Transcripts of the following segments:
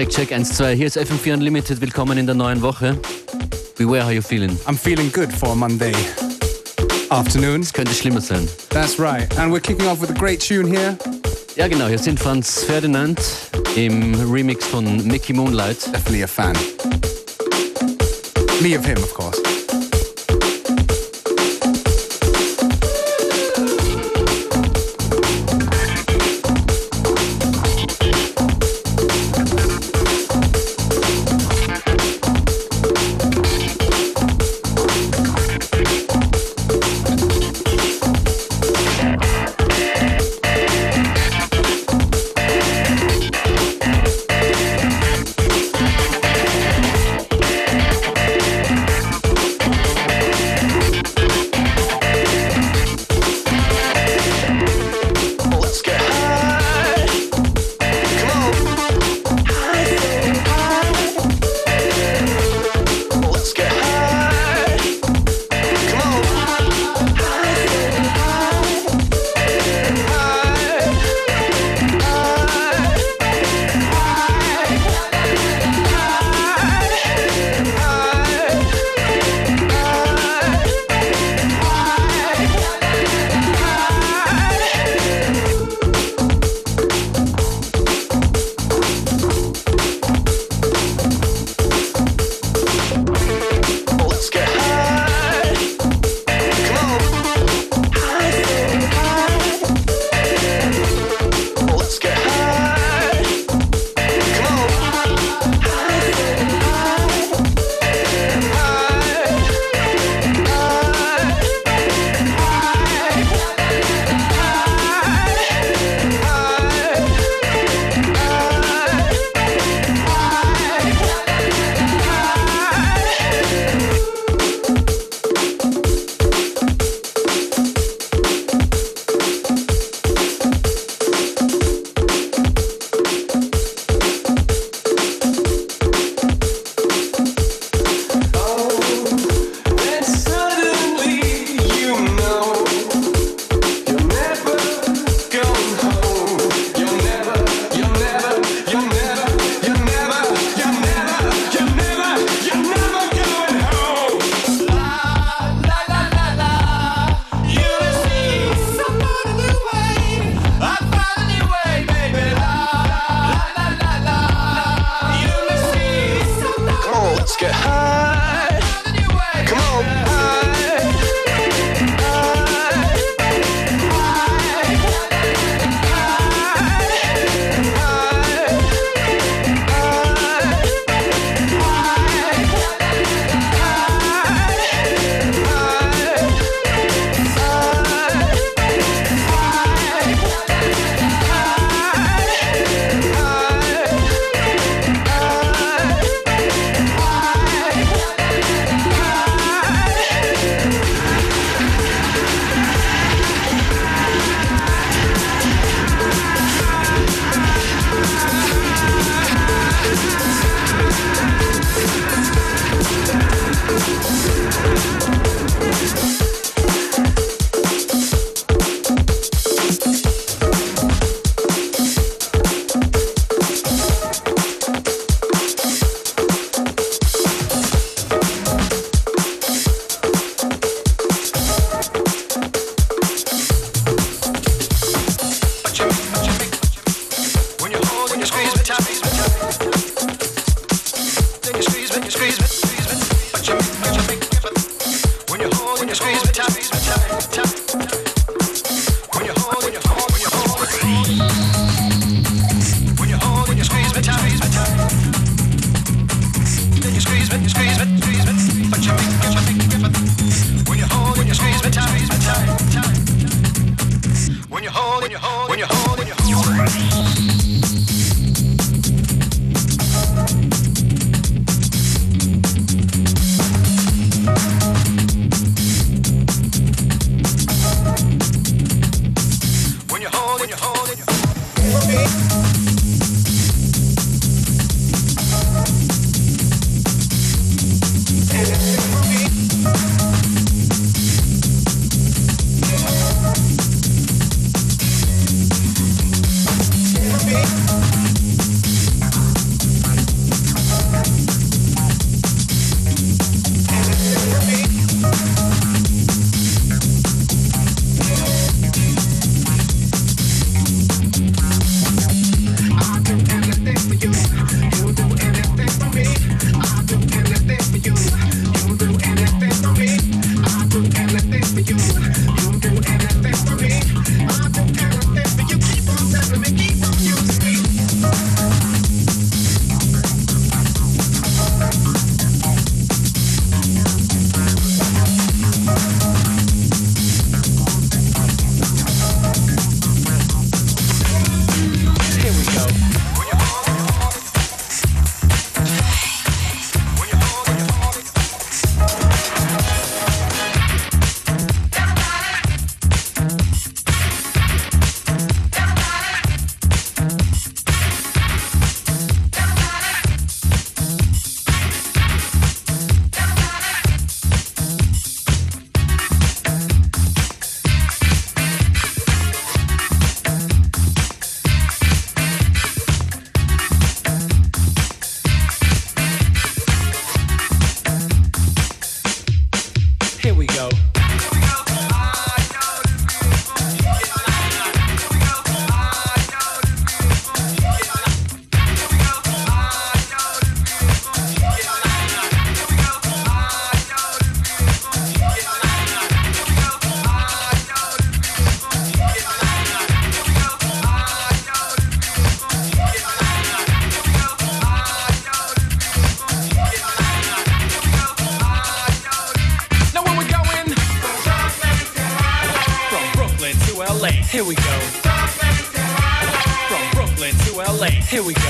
Check, check, 1, 2. Hier ist FM4 Unlimited. Willkommen in der neuen Woche. Beware how you feeling. I'm feeling good for Monday afternoon. Es könnte schlimmer sein. That's right. And we're kicking off with a great tune here. Ja, genau. Hier sind Franz Ferdinand im Remix von Mickey Moonlight. Definitely a fan. Me of him, of course.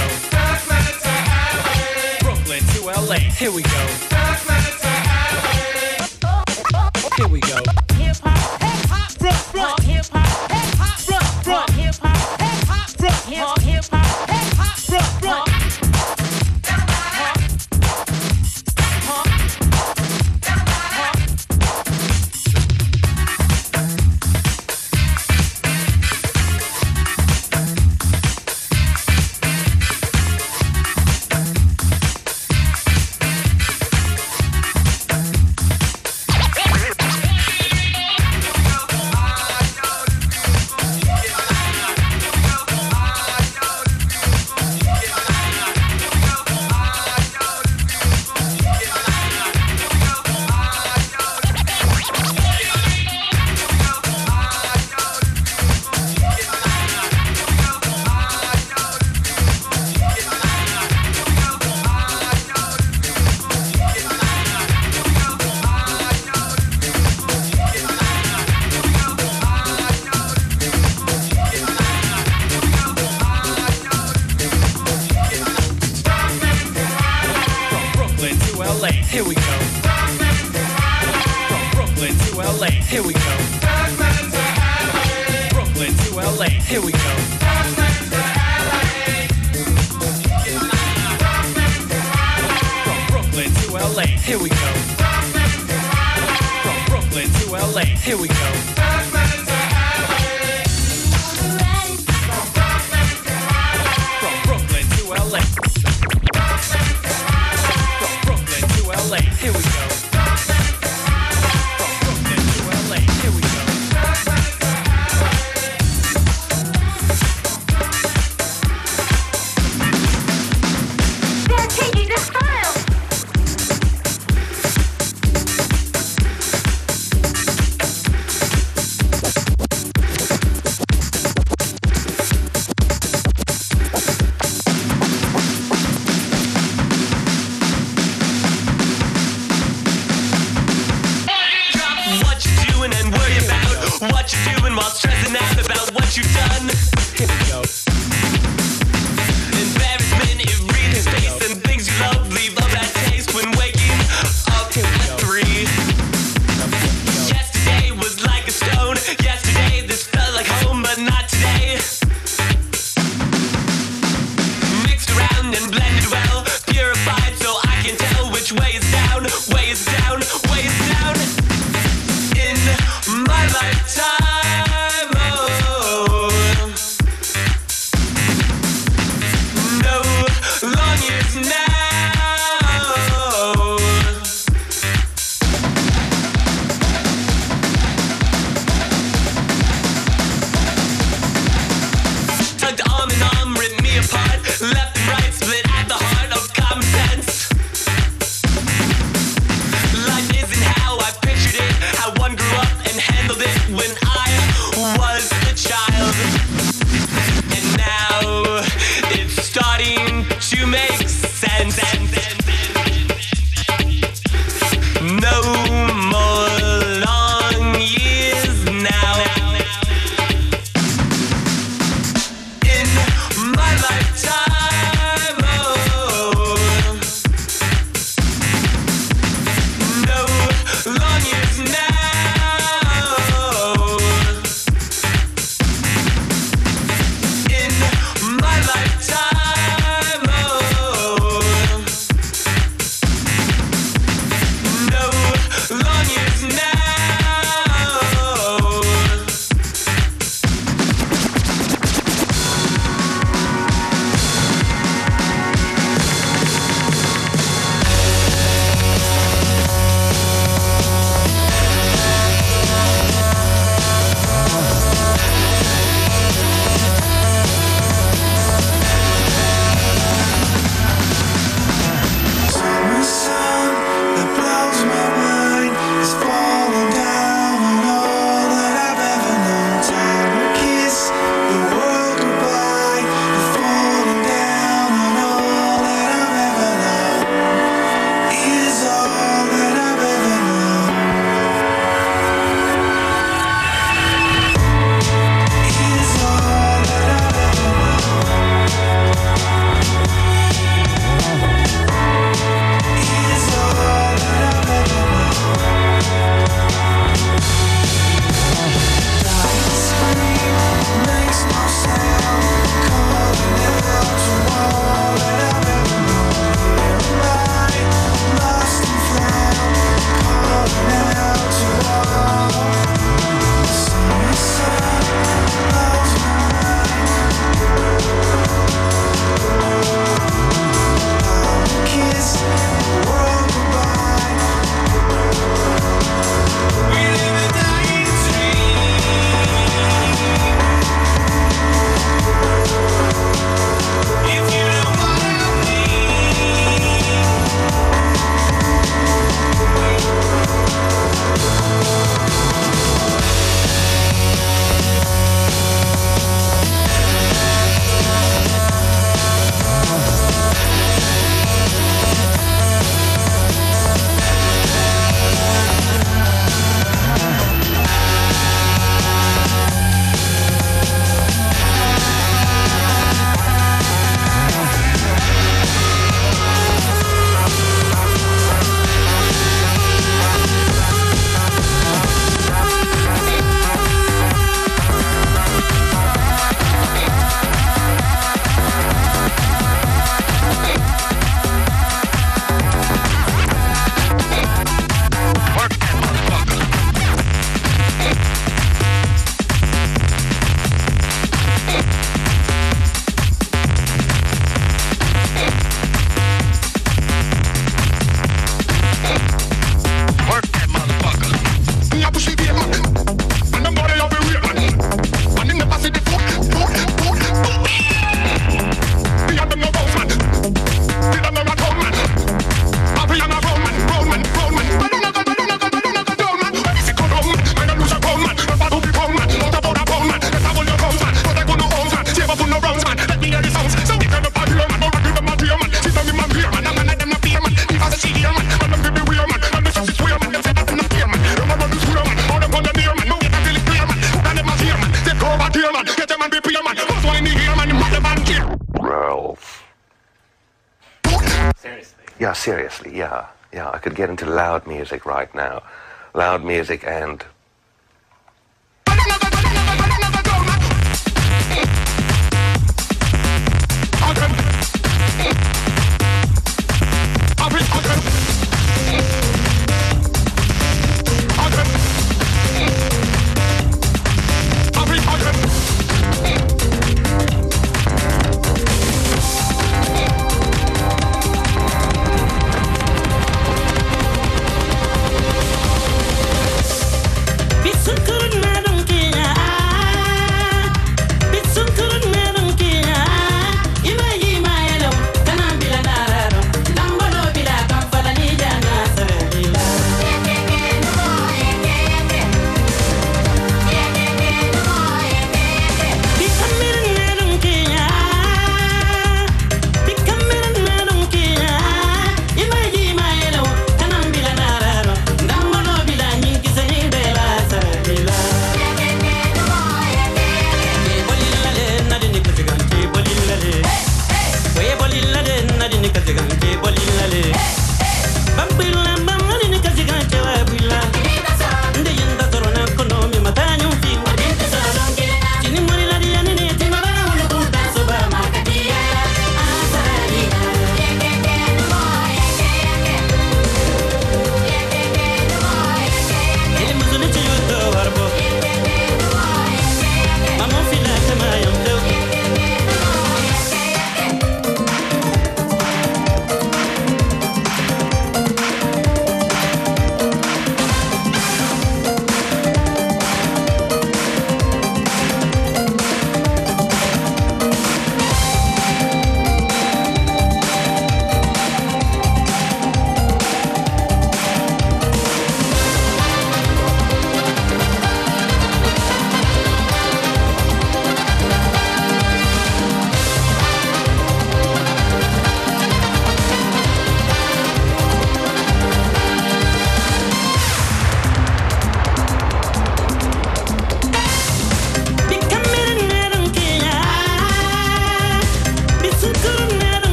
go. Brooklyn to LA. Here we go. Here we go. Get into loud music right now. Loud music and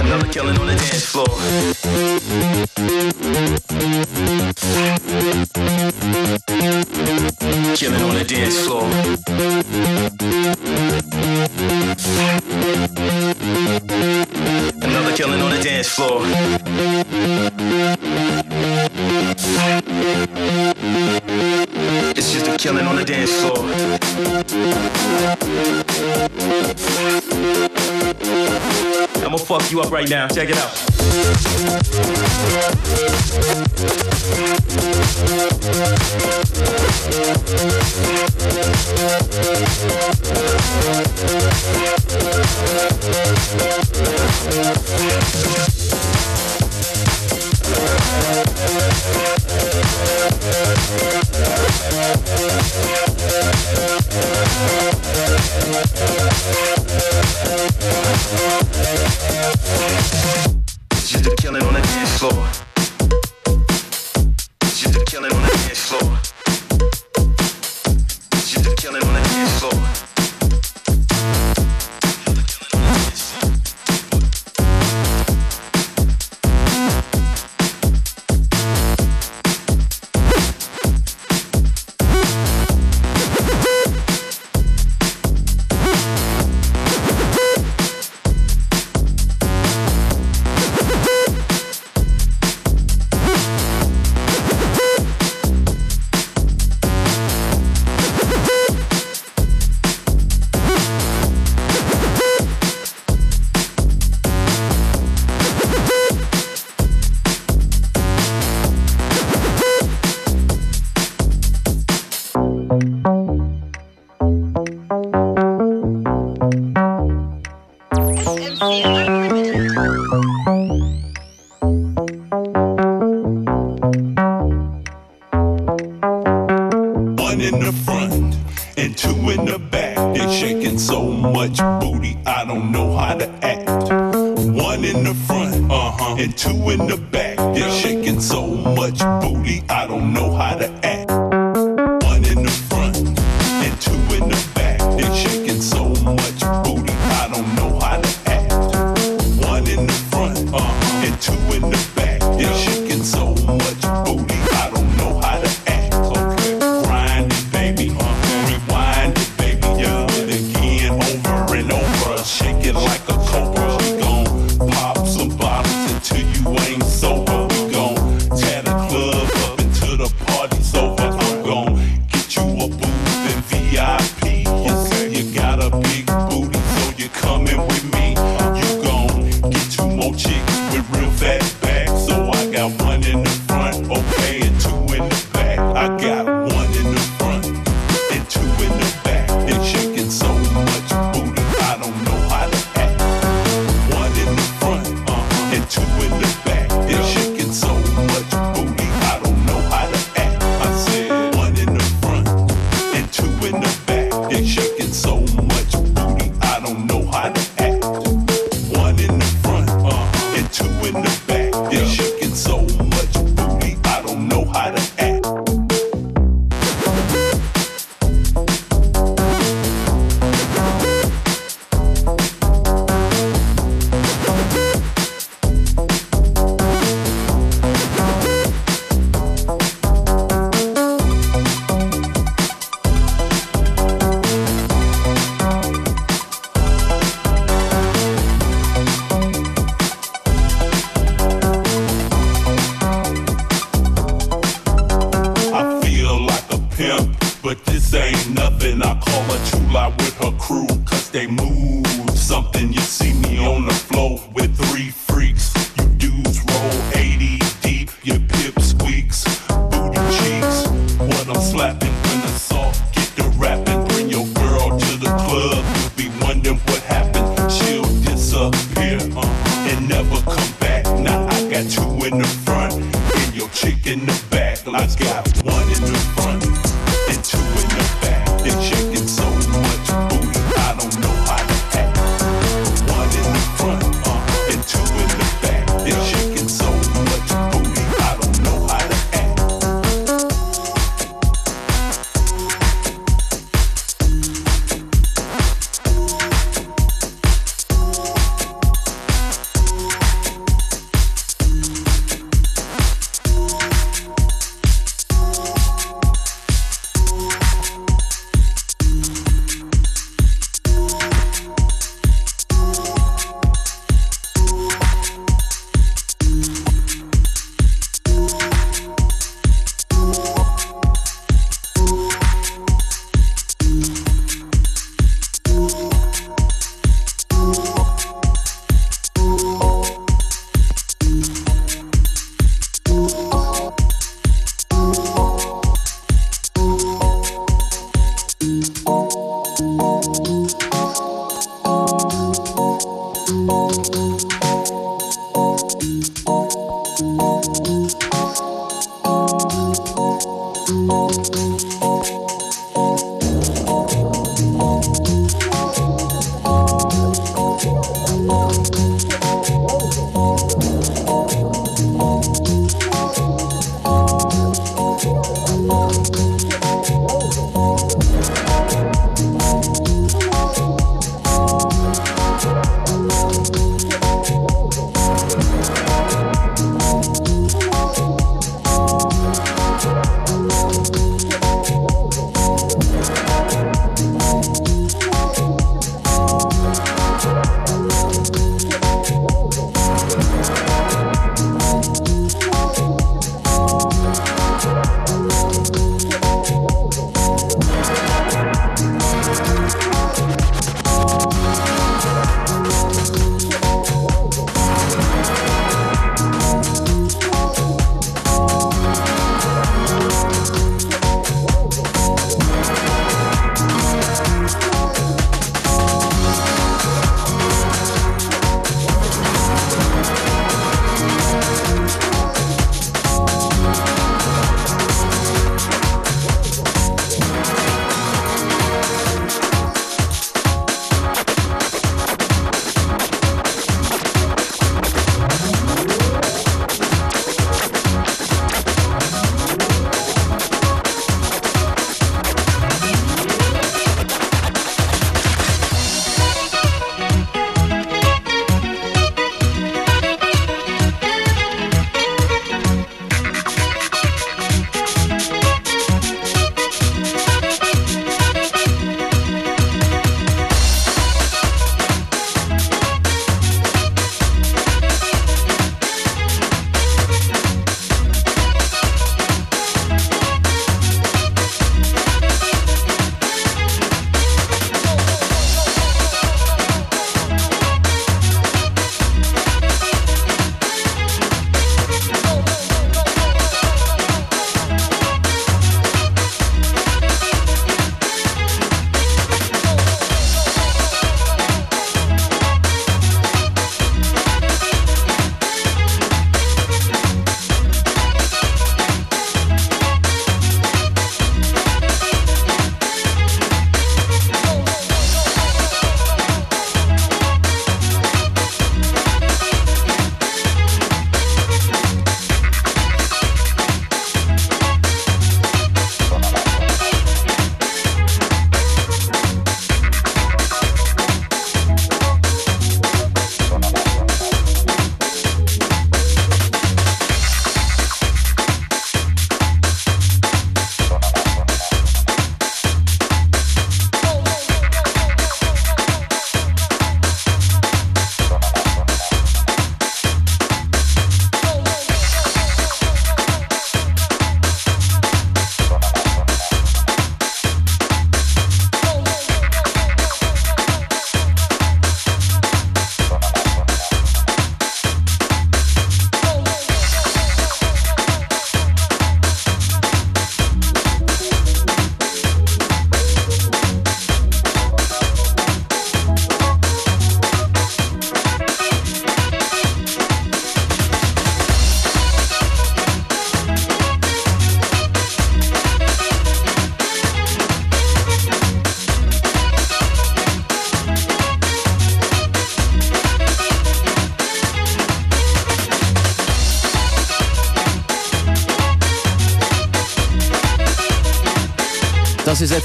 Another killing on the dance floor. Killing on the dance floor. you up right now. Check it out.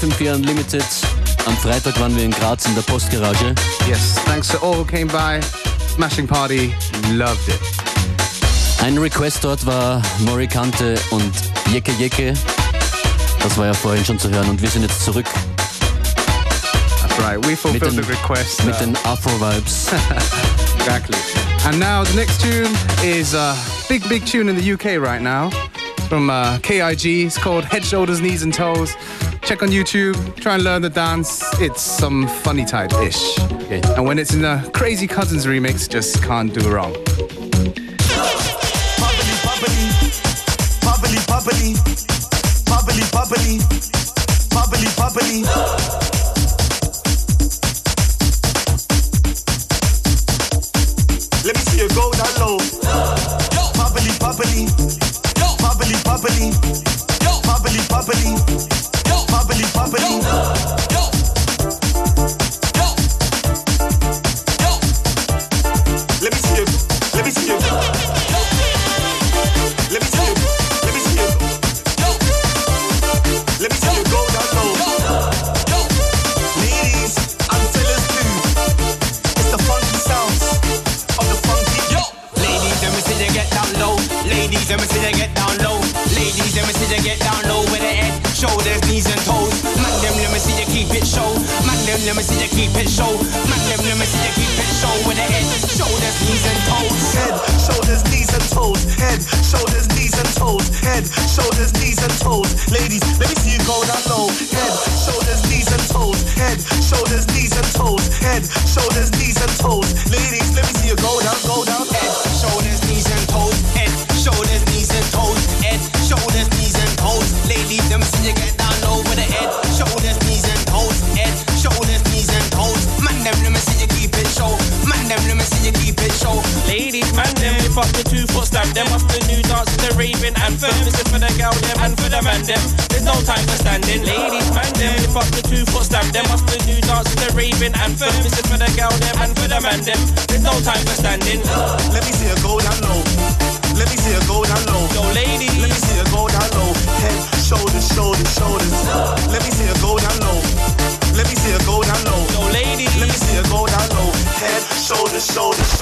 FM4 Unlimited. Am Freitag waren wir in Graz in der Postgarage. Yes, thanks to all who came by. Smashing party, loved it. Ein Request dort war Mory Kanté und Jeke Jeke. Das war ja vorhin schon zu hören und wir sind jetzt zurück That's right, we fulfilled den, the request. mit uh, den Afro-Vibes. Exactly. And now the next tune is a big, big tune in the UK right now. It's from uh, KIG. It's called Head, Shoulders, Knees and Toes. Check on YouTube. Try and learn the dance. It's some funny type ish. And when it's in a Crazy Cousinz remix, just can't do wrong. the soul.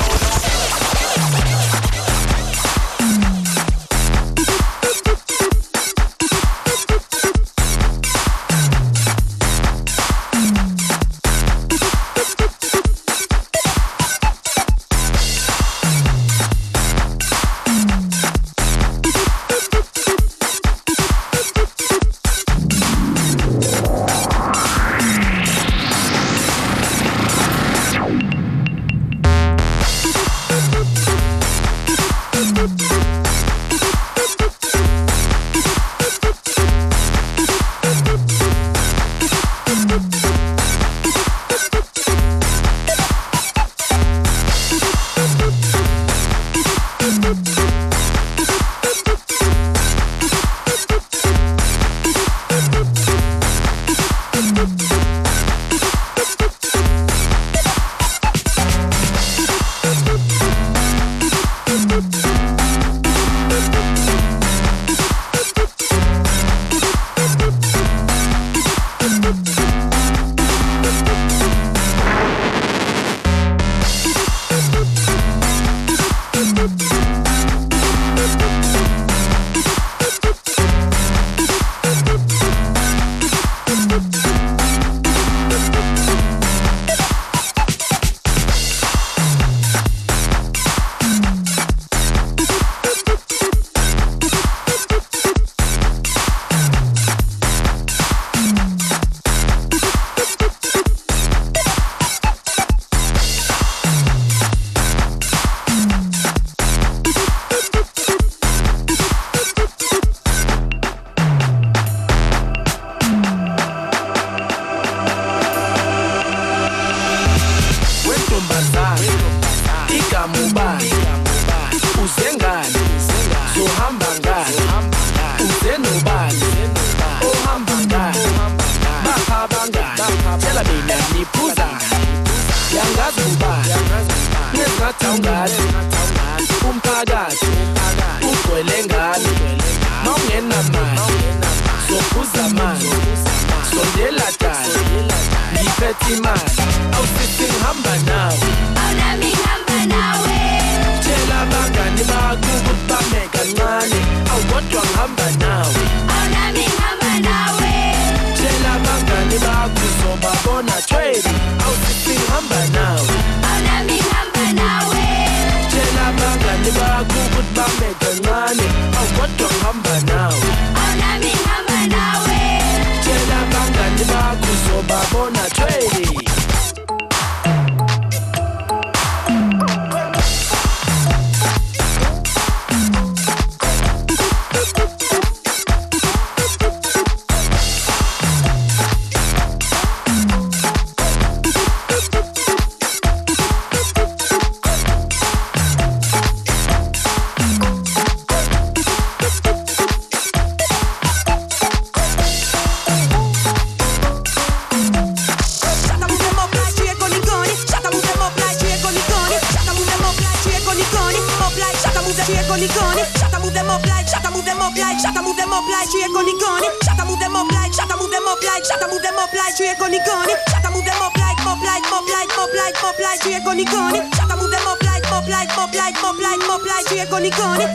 up like shut move them up like tree goni goni shut move them up like shut move them up like shut move them up like tree goni goni shut move them up like up like up like up like up like tree goni goni shut move them up like up like up like up like up like tree goni goni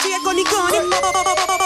tree goni goni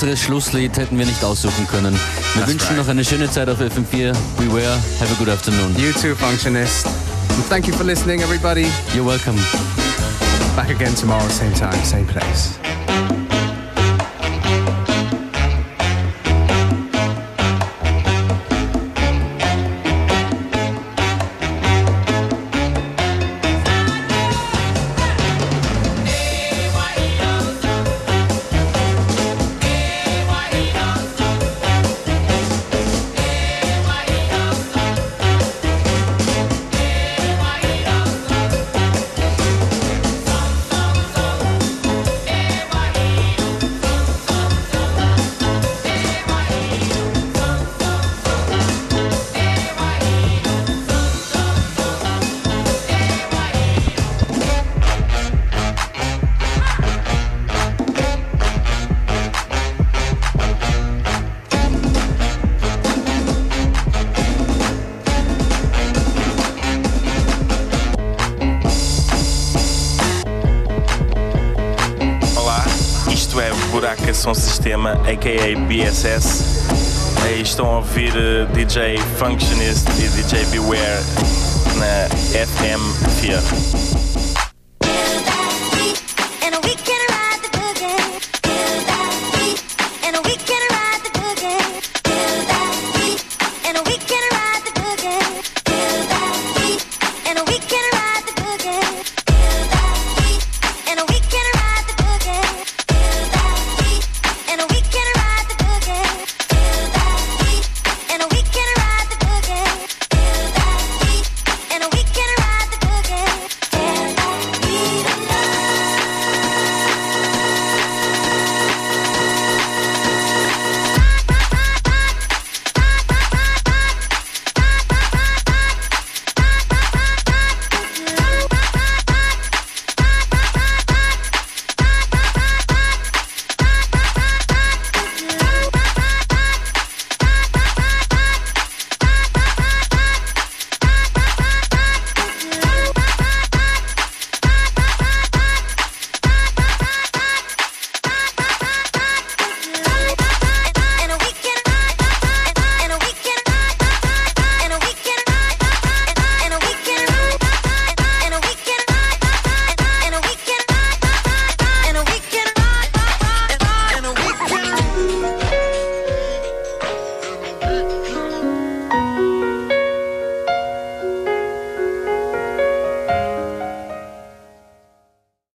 besseres Schlusslied hätten wir nicht aussuchen können. Wir That's wünschen right. noch eine schöne Zeit auf FM4. Beware. Have a good afternoon. You too, Functionist. And thank you for listening, everybody. You're welcome. Back again tomorrow, same time, same place. Som Sistema, a.k.a. BSS. E estão a ouvir eh, DJ Functionist e DJ Beware na FM Fear.